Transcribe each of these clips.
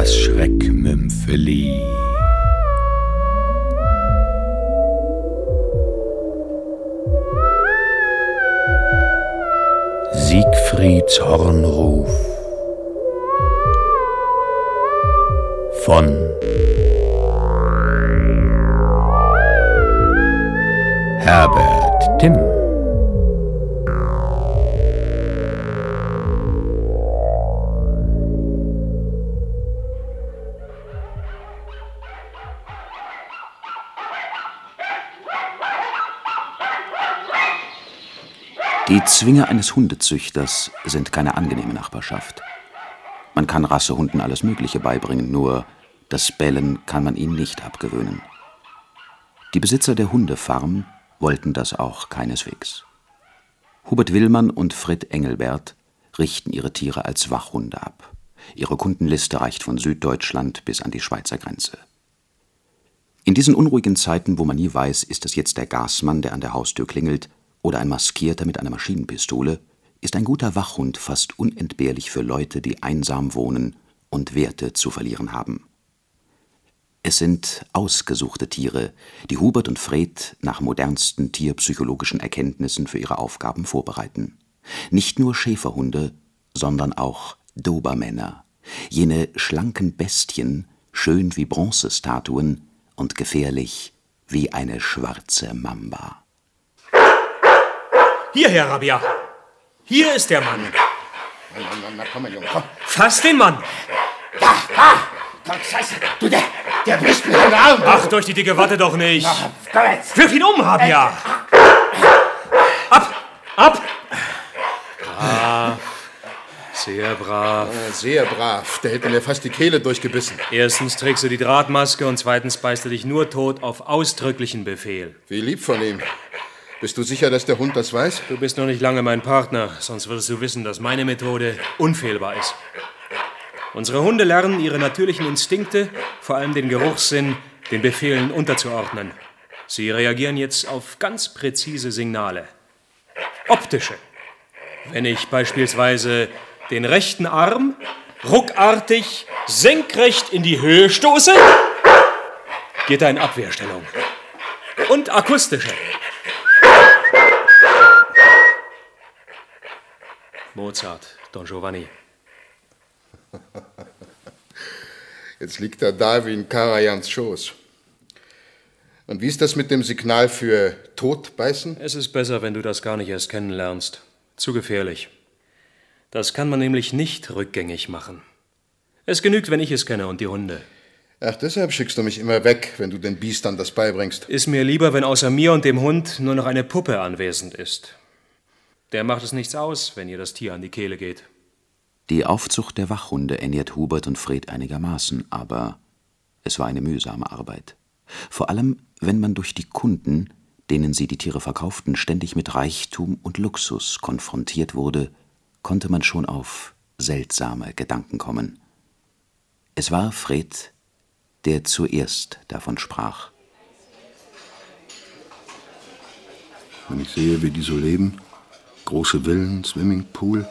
das Schreckmümpfeli. Siegfrieds Hornruf von Herbert Die Zwinge eines Hundezüchters sind keine angenehme Nachbarschaft. Man kann Rassehunden alles Mögliche beibringen, nur das Bellen kann man ihnen nicht abgewöhnen. Die Besitzer der Hundefarm wollten das auch keineswegs. Hubert Willmann und Frit Engelbert richten ihre Tiere als Wachhunde ab. Ihre Kundenliste reicht von Süddeutschland bis an die Schweizer Grenze. In diesen unruhigen Zeiten, wo man nie weiß, ist es jetzt der Gasmann, der an der Haustür klingelt, oder ein Maskierter mit einer Maschinenpistole, ist ein guter Wachhund fast unentbehrlich für Leute, die einsam wohnen und Werte zu verlieren haben. Es sind ausgesuchte Tiere, die Hubert und Fred nach modernsten tierpsychologischen Erkenntnissen für ihre Aufgaben vorbereiten. Nicht nur Schäferhunde, sondern auch Dobermänner, jene schlanken Bestien, schön wie Bronzestatuen und gefährlich wie eine schwarze Mamba. Hierher, Rabia. Hier ist der Mann. Na, na, na, komm mal, Junge, komm. Fass den Mann. Da, da! Komm, Scheiße! Du, der, der bricht mir den Arm! Ach, durch die dicke Watte doch nicht. Na, komm jetzt! Wirf ihn um, Rabia. Ab, ab. Sehr brav. Ja, Sehr brav. Der hätte mir fast die Kehle durchgebissen. Erstens trägst du die Drahtmaske und zweitens beißt er dich nur tot auf ausdrücklichen Befehl. Wie lieb von ihm. Bist du sicher, dass der Hund das weiß? Du bist noch nicht lange mein Partner, sonst würdest du wissen, dass meine Methode unfehlbar ist. Unsere Hunde lernen ihre natürlichen Instinkte, vor allem den Geruchssinn, den Befehlen unterzuordnen. Sie reagieren jetzt auf ganz präzise Signale. Optische. Wenn ich beispielsweise den rechten Arm ruckartig senkrecht in die Höhe stoße, geht er in Abwehrstellung. Und akustische. Mozart, Don Giovanni. Jetzt liegt er da wie in Karajans Schoß. Und wie ist das mit dem Signal für Totbeißen? Es ist besser, wenn du das gar nicht erst kennenlernst. Zu gefährlich. Das kann man nämlich nicht rückgängig machen. Es genügt, wenn ich es kenne und die Hunde. Ach, deshalb schickst du mich immer weg, wenn du den Biestern das beibringst. Ist mir lieber, wenn außer mir und dem Hund nur noch eine Puppe anwesend ist. Der macht es nichts aus, wenn ihr das Tier an die Kehle geht. Die Aufzucht der Wachhunde ernährt Hubert und Fred einigermaßen, aber es war eine mühsame Arbeit. Vor allem, wenn man durch die Kunden, denen sie die Tiere verkauften, ständig mit Reichtum und Luxus konfrontiert wurde, konnte man schon auf seltsame Gedanken kommen. Es war Fred, der zuerst davon sprach. Wenn ich sehe, wie die so leben, große Villen, Swimmingpool,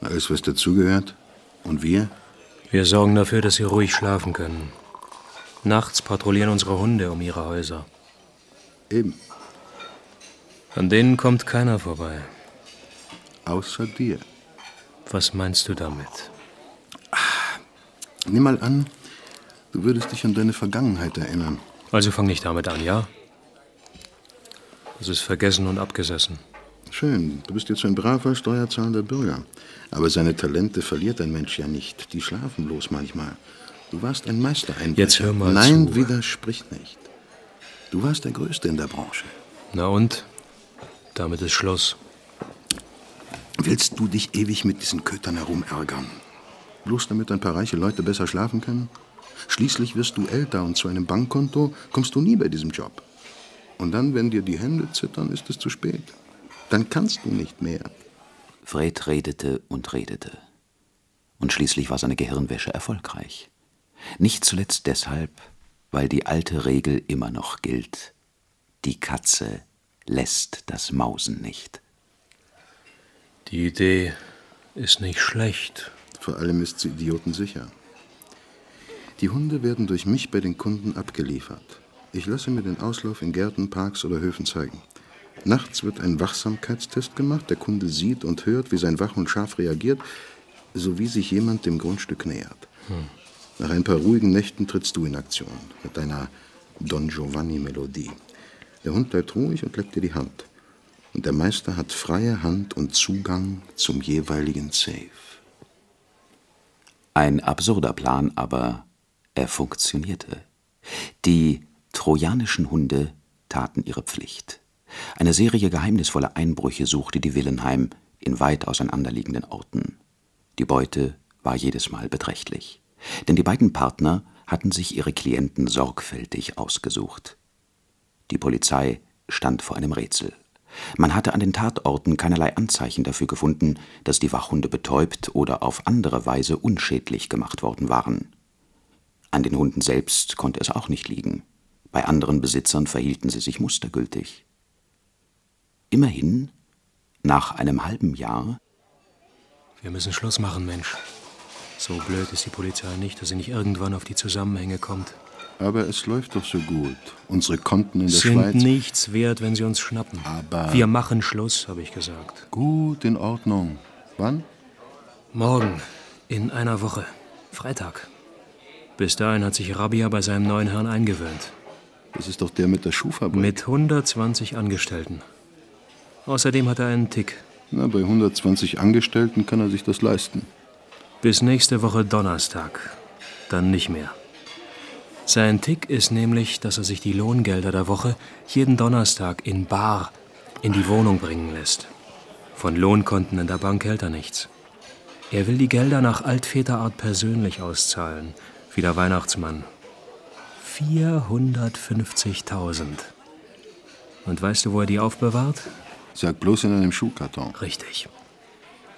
alles, was dazugehört, und wir, Wir sorgen dafür, dass sie ruhig schlafen können. Nachts patrouillieren unsere Hunde um ihre Häuser. eben, An denen kommt keiner vorbei. außer dir. Was meinst du damit? Nimm mal an, du würdest dich an deine Vergangenheit erinnern. Also fang nicht damit an, ja? Das ist vergessen und abgesessen. Schön, du bist jetzt ein braver, steuerzahlender Bürger. Aber seine Talente verliert ein Mensch ja nicht. Die schlafen bloß manchmal. Du warst ein Meistereinbrecher. Jetzt hör mal Nein, zu. widersprich nicht. Du warst der Größte in der Branche. Na und? Damit ist Schluss. Willst du dich ewig mit diesen Kötern herumärgern? Bloß damit ein paar reiche Leute besser schlafen können? Schließlich wirst du älter und zu einem Bankkonto kommst du nie bei diesem Job. Und dann, wenn dir die Hände zittern, ist es zu spät. Dann kannst du nicht mehr. Fred redete und redete. Und schließlich war seine Gehirnwäsche erfolgreich. Nicht zuletzt deshalb, weil die alte Regel immer noch gilt. Die Katze lässt das Mausen nicht. Die Idee ist nicht schlecht. Vor allem ist sie idiotensicher. Die Hunde werden durch mich bei den Kunden abgeliefert. Ich lasse mir den Auslauf in Gärten, Parks oder Höfen zeigen. Nachts wird ein Wachsamkeitstest gemacht. Der Kunde sieht und hört, wie sein Wachhund scharf reagiert, sowie sich jemand dem Grundstück nähert. Hm. Nach ein paar ruhigen Nächten trittst du in Aktion mit deiner Don Giovanni-Melodie. Der Hund bleibt ruhig und leckt dir die Hand. Und der Meister hat freie Hand und Zugang zum jeweiligen Safe. Ein absurder Plan, aber er funktionierte. Die trojanischen Hunde taten ihre Pflicht. Eine Serie geheimnisvoller Einbrüche suchte die Villenheim in weit auseinanderliegenden Orten. Die Beute war jedes Mal beträchtlich, denn die beiden Partner hatten sich ihre Klienten sorgfältig ausgesucht. Die Polizei stand vor einem Rätsel. Man hatte an den Tatorten keinerlei Anzeichen dafür gefunden, dass die Wachhunde betäubt oder auf andere Weise unschädlich gemacht worden waren. An den Hunden selbst konnte es auch nicht liegen. Bei anderen Besitzern verhielten sie sich mustergültig. Immerhin, nach einem halben Jahr. Wir müssen Schluss machen, Mensch. So blöd ist die Polizei nicht, dass sie nicht irgendwann auf die Zusammenhänge kommt. Aber es läuft doch so gut. Unsere Konten in der Sind Schweiz. nichts wert, wenn sie uns schnappen. Aber- Wir machen Schluss, habe ich gesagt. Gut, in Ordnung. Wann? Morgen, in einer Woche. Freitag. Bis dahin hat sich Rabia bei seinem neuen Herrn eingewöhnt. Das ist doch der mit der Schuhfabrik. Mit 120 Angestellten. Außerdem hat er einen Tick. Na, bei 120 Angestellten kann er sich das leisten. Bis nächste Woche Donnerstag. Dann nicht mehr. Sein Tick ist nämlich, dass er sich die Lohngelder der Woche jeden Donnerstag in Bar in die Wohnung bringen lässt. Von Lohnkonten in der Bank hält er nichts. Er will die Gelder nach Altväterart persönlich auszahlen, wie der Weihnachtsmann. 450.000. Und weißt du, wo er die aufbewahrt? Sag bloß in einem Schuhkarton. Richtig.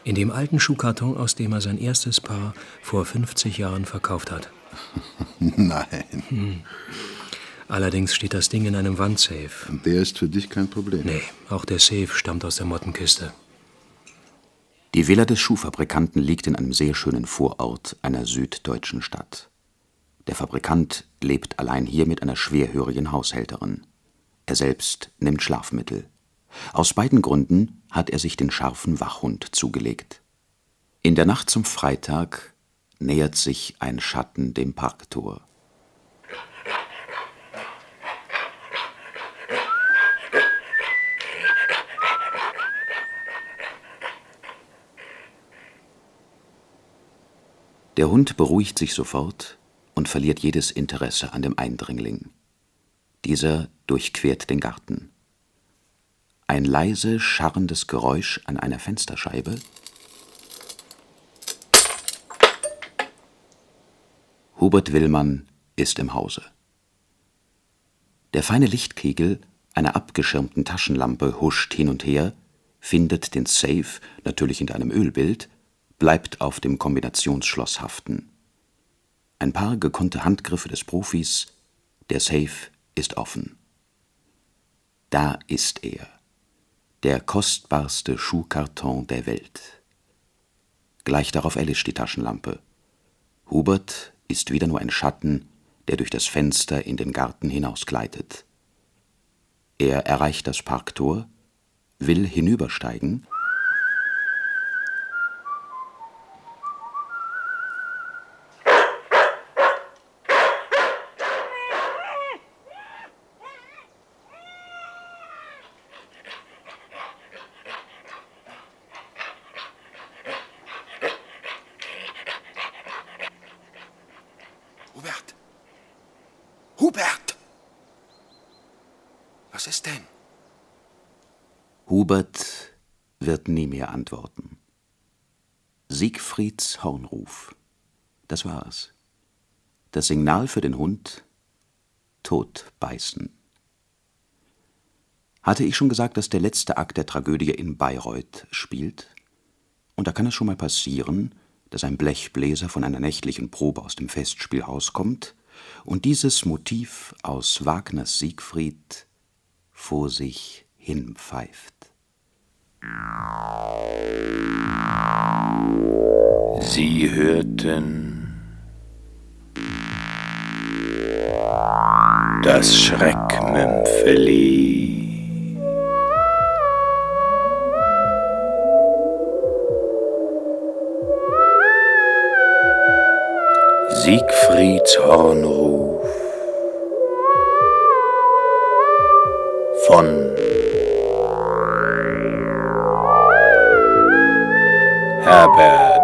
In dem alten Schuhkarton, aus dem er sein erstes Paar vor 50 Jahren verkauft hat. Nein. Allerdings steht das Ding in einem Wandsafe. Der ist für dich kein Problem. Nee, auch der Safe stammt aus der Mottenkiste. Die Villa des Schuhfabrikanten liegt in einem sehr schönen Vorort einer süddeutschen Stadt. Der Fabrikant lebt allein hier mit einer schwerhörigen Haushälterin. Er selbst nimmt Schlafmittel. Aus beiden Gründen hat er sich den scharfen Wachhund zugelegt. In der Nacht zum Freitag nähert sich ein Schatten dem Parktor. Der Hund beruhigt sich sofort und verliert jedes Interesse an dem Eindringling. Dieser durchquert den Garten. Ein leise, scharrendes Geräusch an einer Fensterscheibe. Hubert Willmann ist im Hause. Der feine Lichtkegel einer abgeschirmten Taschenlampe huscht hin und her, findet den Safe, natürlich in einem Ölbild, bleibt auf dem Kombinationsschloss haften. Ein paar gekonnte Handgriffe des Profis, der Safe ist offen. Da ist er, der kostbarste Schuhkarton der Welt. Gleich darauf erlischt die Taschenlampe. Hubert ist wieder nur ein Schatten, der durch das Fenster in den Garten hinausgleitet. Er erreicht das Parktor, will hinübersteigen, Hubert! Hubert! Was ist denn? Hubert wird nie mehr antworten. Siegfrieds Hornruf. Das war's. Das Signal für den Hund Totbeißen. Hatte ich schon gesagt, dass der letzte Akt der Tragödie in Bayreuth spielt? Und da kann es schon mal passieren, dass ein Blechbläser von einer nächtlichen Probe aus dem Festspielhaus kommt und dieses Motiv aus Wagners Siegfried vor sich hinpfeift. Sie hörten Das Schreckmümpfeli. Siegfrieds Hornruf von Herbert